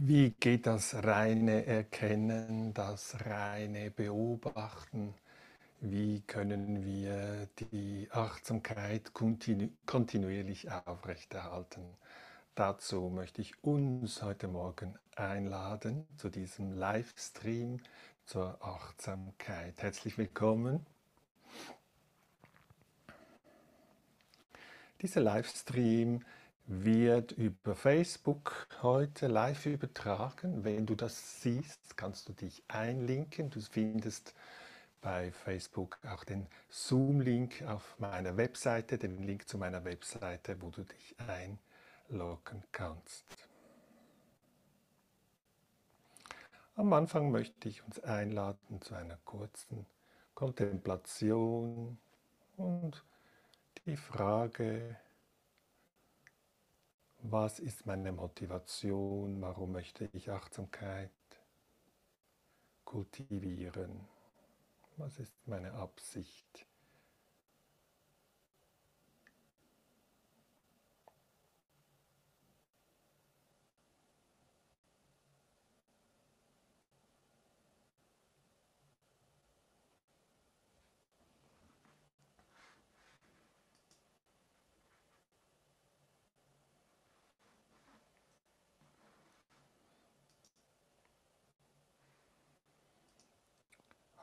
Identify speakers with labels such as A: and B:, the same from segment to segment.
A: Wie geht das reine Erkennen, das reine Beobachten? Wie können wir die Achtsamkeit kontinu kontinuierlich aufrechterhalten? Dazu möchte ich uns heute Morgen einladen zu diesem Livestream zur Achtsamkeit. Herzlich willkommen. Dieser Livestream wird über Facebook heute live übertragen. Wenn du das siehst, kannst du dich einlinken. Du findest bei Facebook auch den Zoom-Link auf meiner Webseite, den Link zu meiner Webseite, wo du dich einloggen kannst. Am Anfang möchte ich uns einladen zu einer kurzen Kontemplation und die Frage, was ist meine Motivation? Warum möchte ich Achtsamkeit kultivieren? Was ist meine Absicht?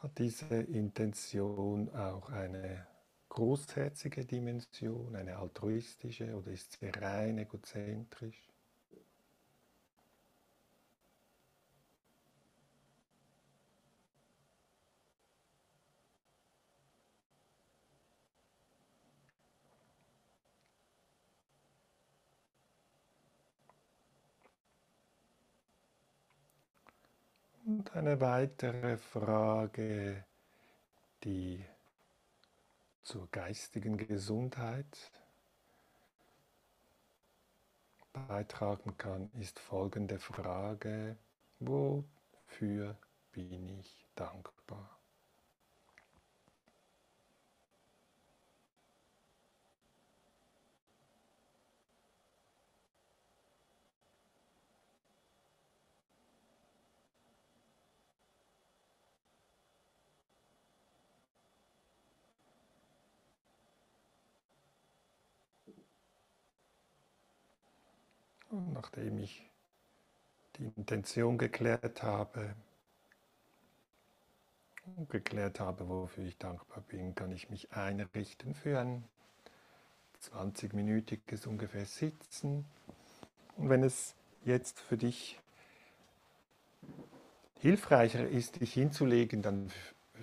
A: Hat diese Intention auch eine großherzige Dimension, eine altruistische oder ist sie rein egozentrisch? Und eine weitere Frage, die zur geistigen Gesundheit beitragen kann, ist folgende Frage, wofür bin ich dankbar? Und nachdem ich die Intention geklärt habe und geklärt habe, wofür ich dankbar bin, kann ich mich einrichten für ein 20-minütiges ungefähr Sitzen. Und wenn es jetzt für dich hilfreicher ist, dich hinzulegen, dann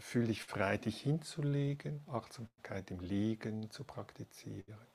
A: fühle dich frei, dich hinzulegen, Achtsamkeit im Liegen zu praktizieren.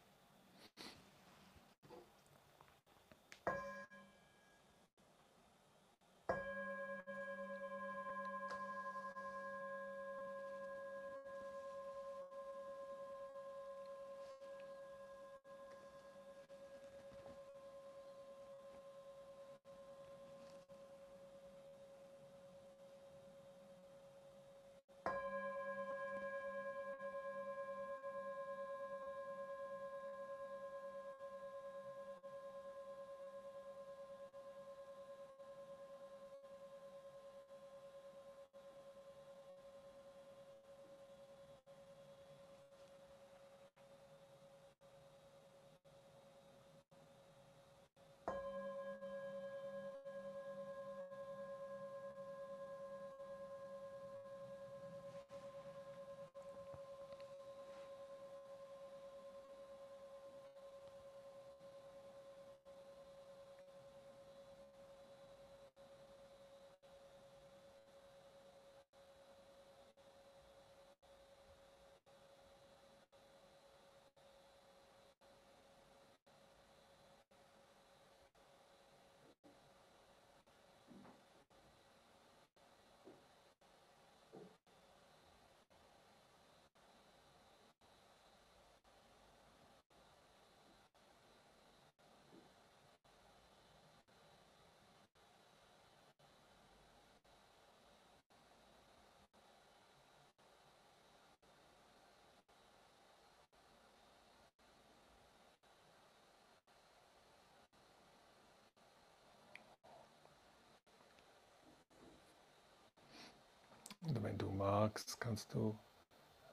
A: Und wenn du magst, kannst du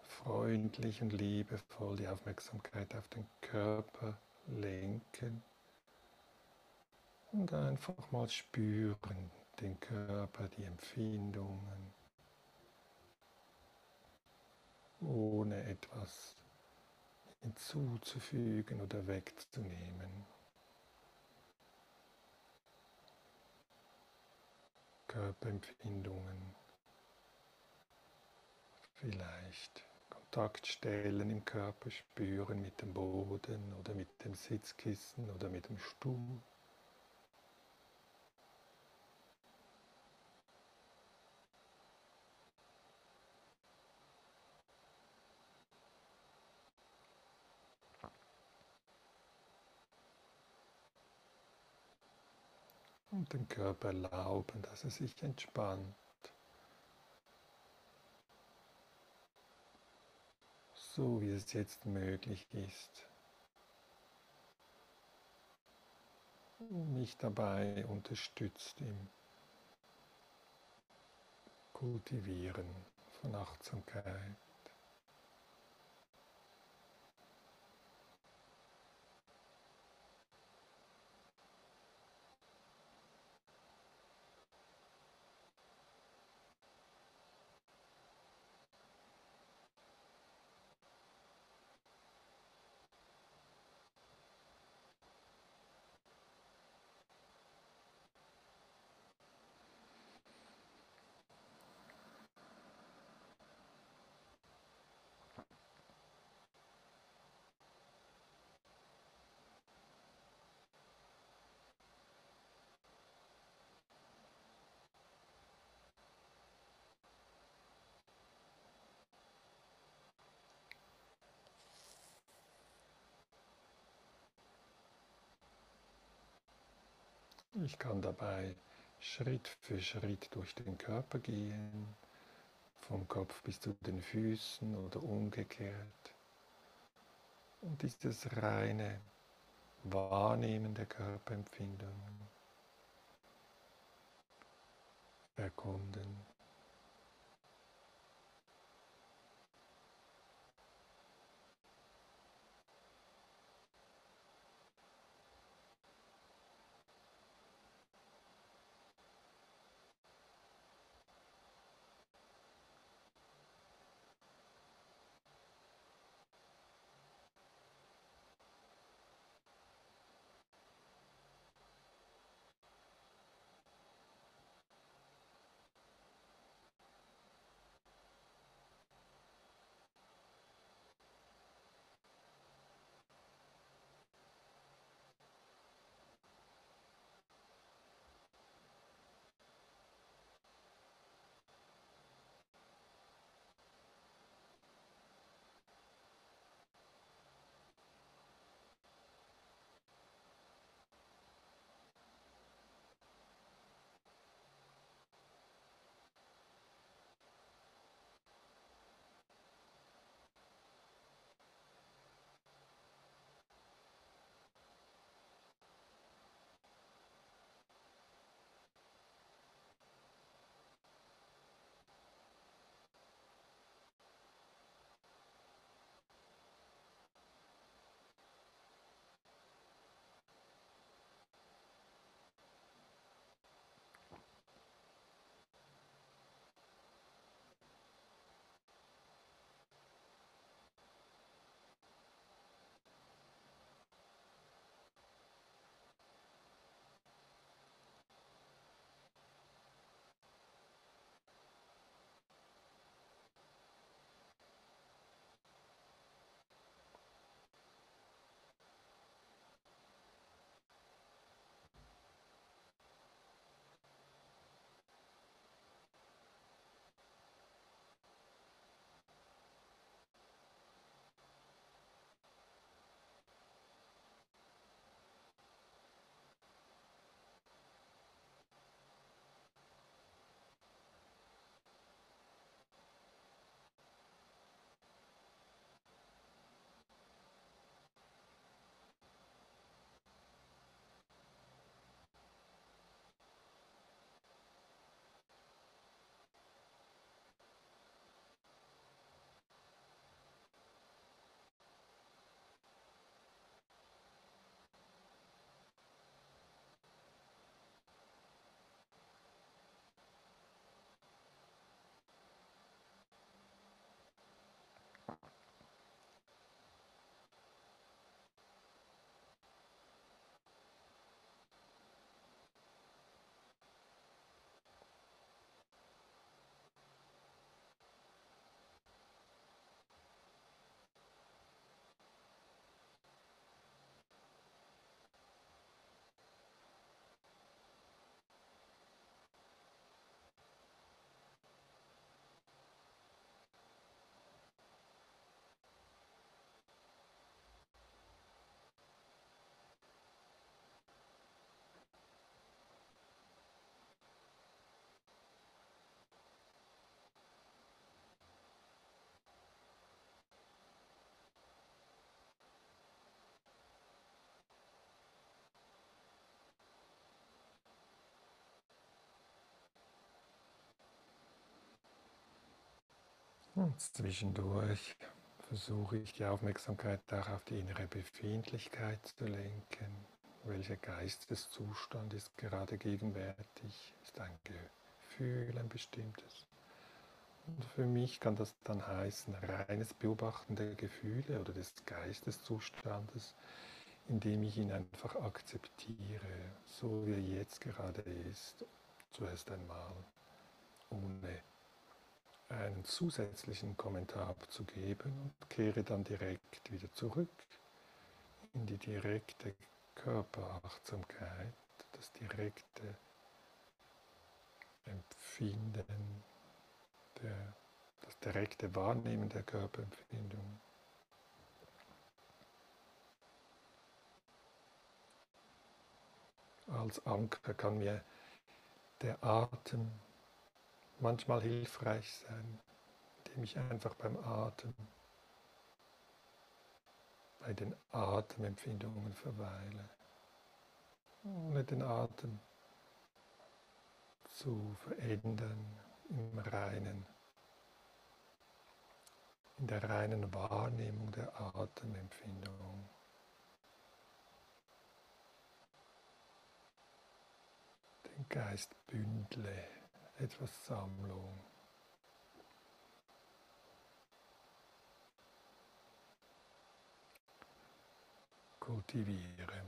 A: freundlich und liebevoll die Aufmerksamkeit auf den Körper lenken und einfach mal spüren den Körper, die Empfindungen, ohne etwas hinzuzufügen oder wegzunehmen. Körperempfindungen, vielleicht Kontaktstellen im Körper spüren mit dem Boden oder mit dem Sitzkissen oder mit dem Stuhl. und dem Körper erlauben, dass er sich entspannt. So wie es jetzt möglich ist. Mich dabei unterstützt im Kultivieren von Achtsamkeit. Ich kann dabei Schritt für Schritt durch den Körper gehen, vom Kopf bis zu den Füßen oder umgekehrt. Und dieses reine Wahrnehmen der Körperempfindungen erkunden. Und zwischendurch versuche ich die Aufmerksamkeit auch auf die innere Befindlichkeit zu lenken. Welcher Geisteszustand ist gerade gegenwärtig? Ist ein Gefühl ein bestimmtes? Und für mich kann das dann heißen, reines Beobachten der Gefühle oder des Geisteszustandes, indem ich ihn einfach akzeptiere, so wie er jetzt gerade ist, zuerst einmal, ohne einen zusätzlichen Kommentar abzugeben und kehre dann direkt wieder zurück in die direkte Körperachtsamkeit, das direkte Empfinden, der, das direkte Wahrnehmen der Körperempfindung. Als Anker kann mir der Atem manchmal hilfreich sein, indem ich einfach beim Atem, bei den Atemempfindungen verweile, ohne den Atem zu verändern im Reinen, in der reinen Wahrnehmung der Atemempfindung. Den Geist bündle etwas Sammlung. Kultivieren.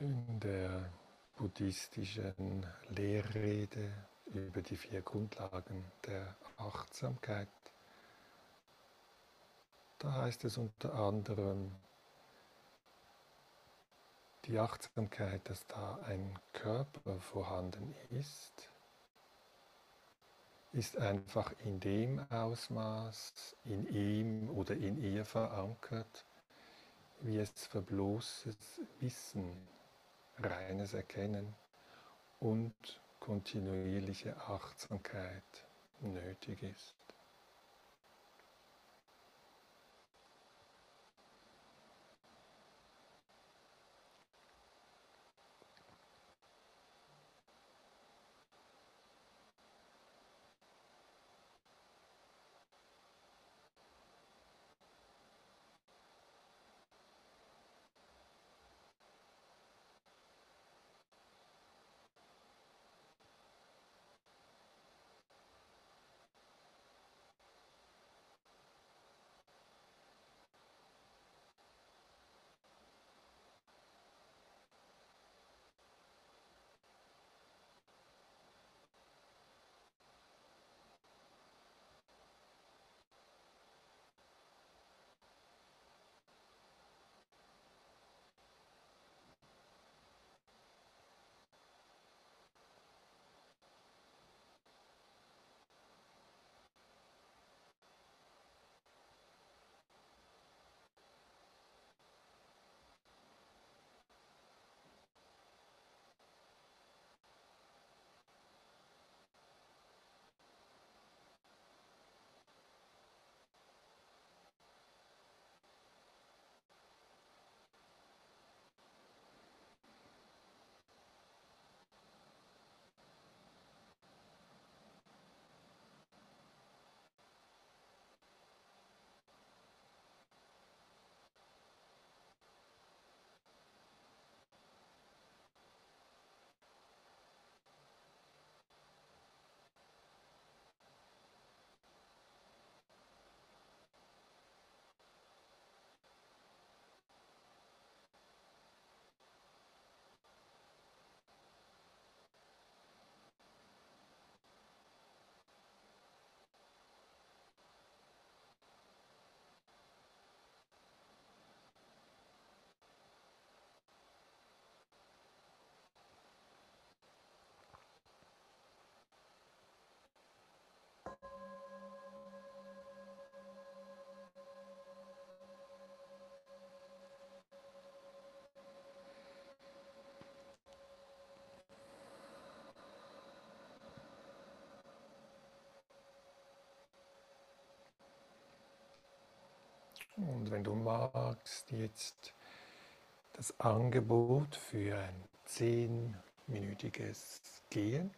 A: In der buddhistischen Lehrrede über die vier Grundlagen der Achtsamkeit. Da heißt es unter anderem, die Achtsamkeit, dass da ein Körper vorhanden ist, ist einfach in dem Ausmaß in ihm oder in ihr verankert, wie es für bloßes Wissen, reines Erkennen und kontinuierliche Achtsamkeit nötig ist. Und wenn du magst, jetzt das Angebot für ein zehnminütiges Gehen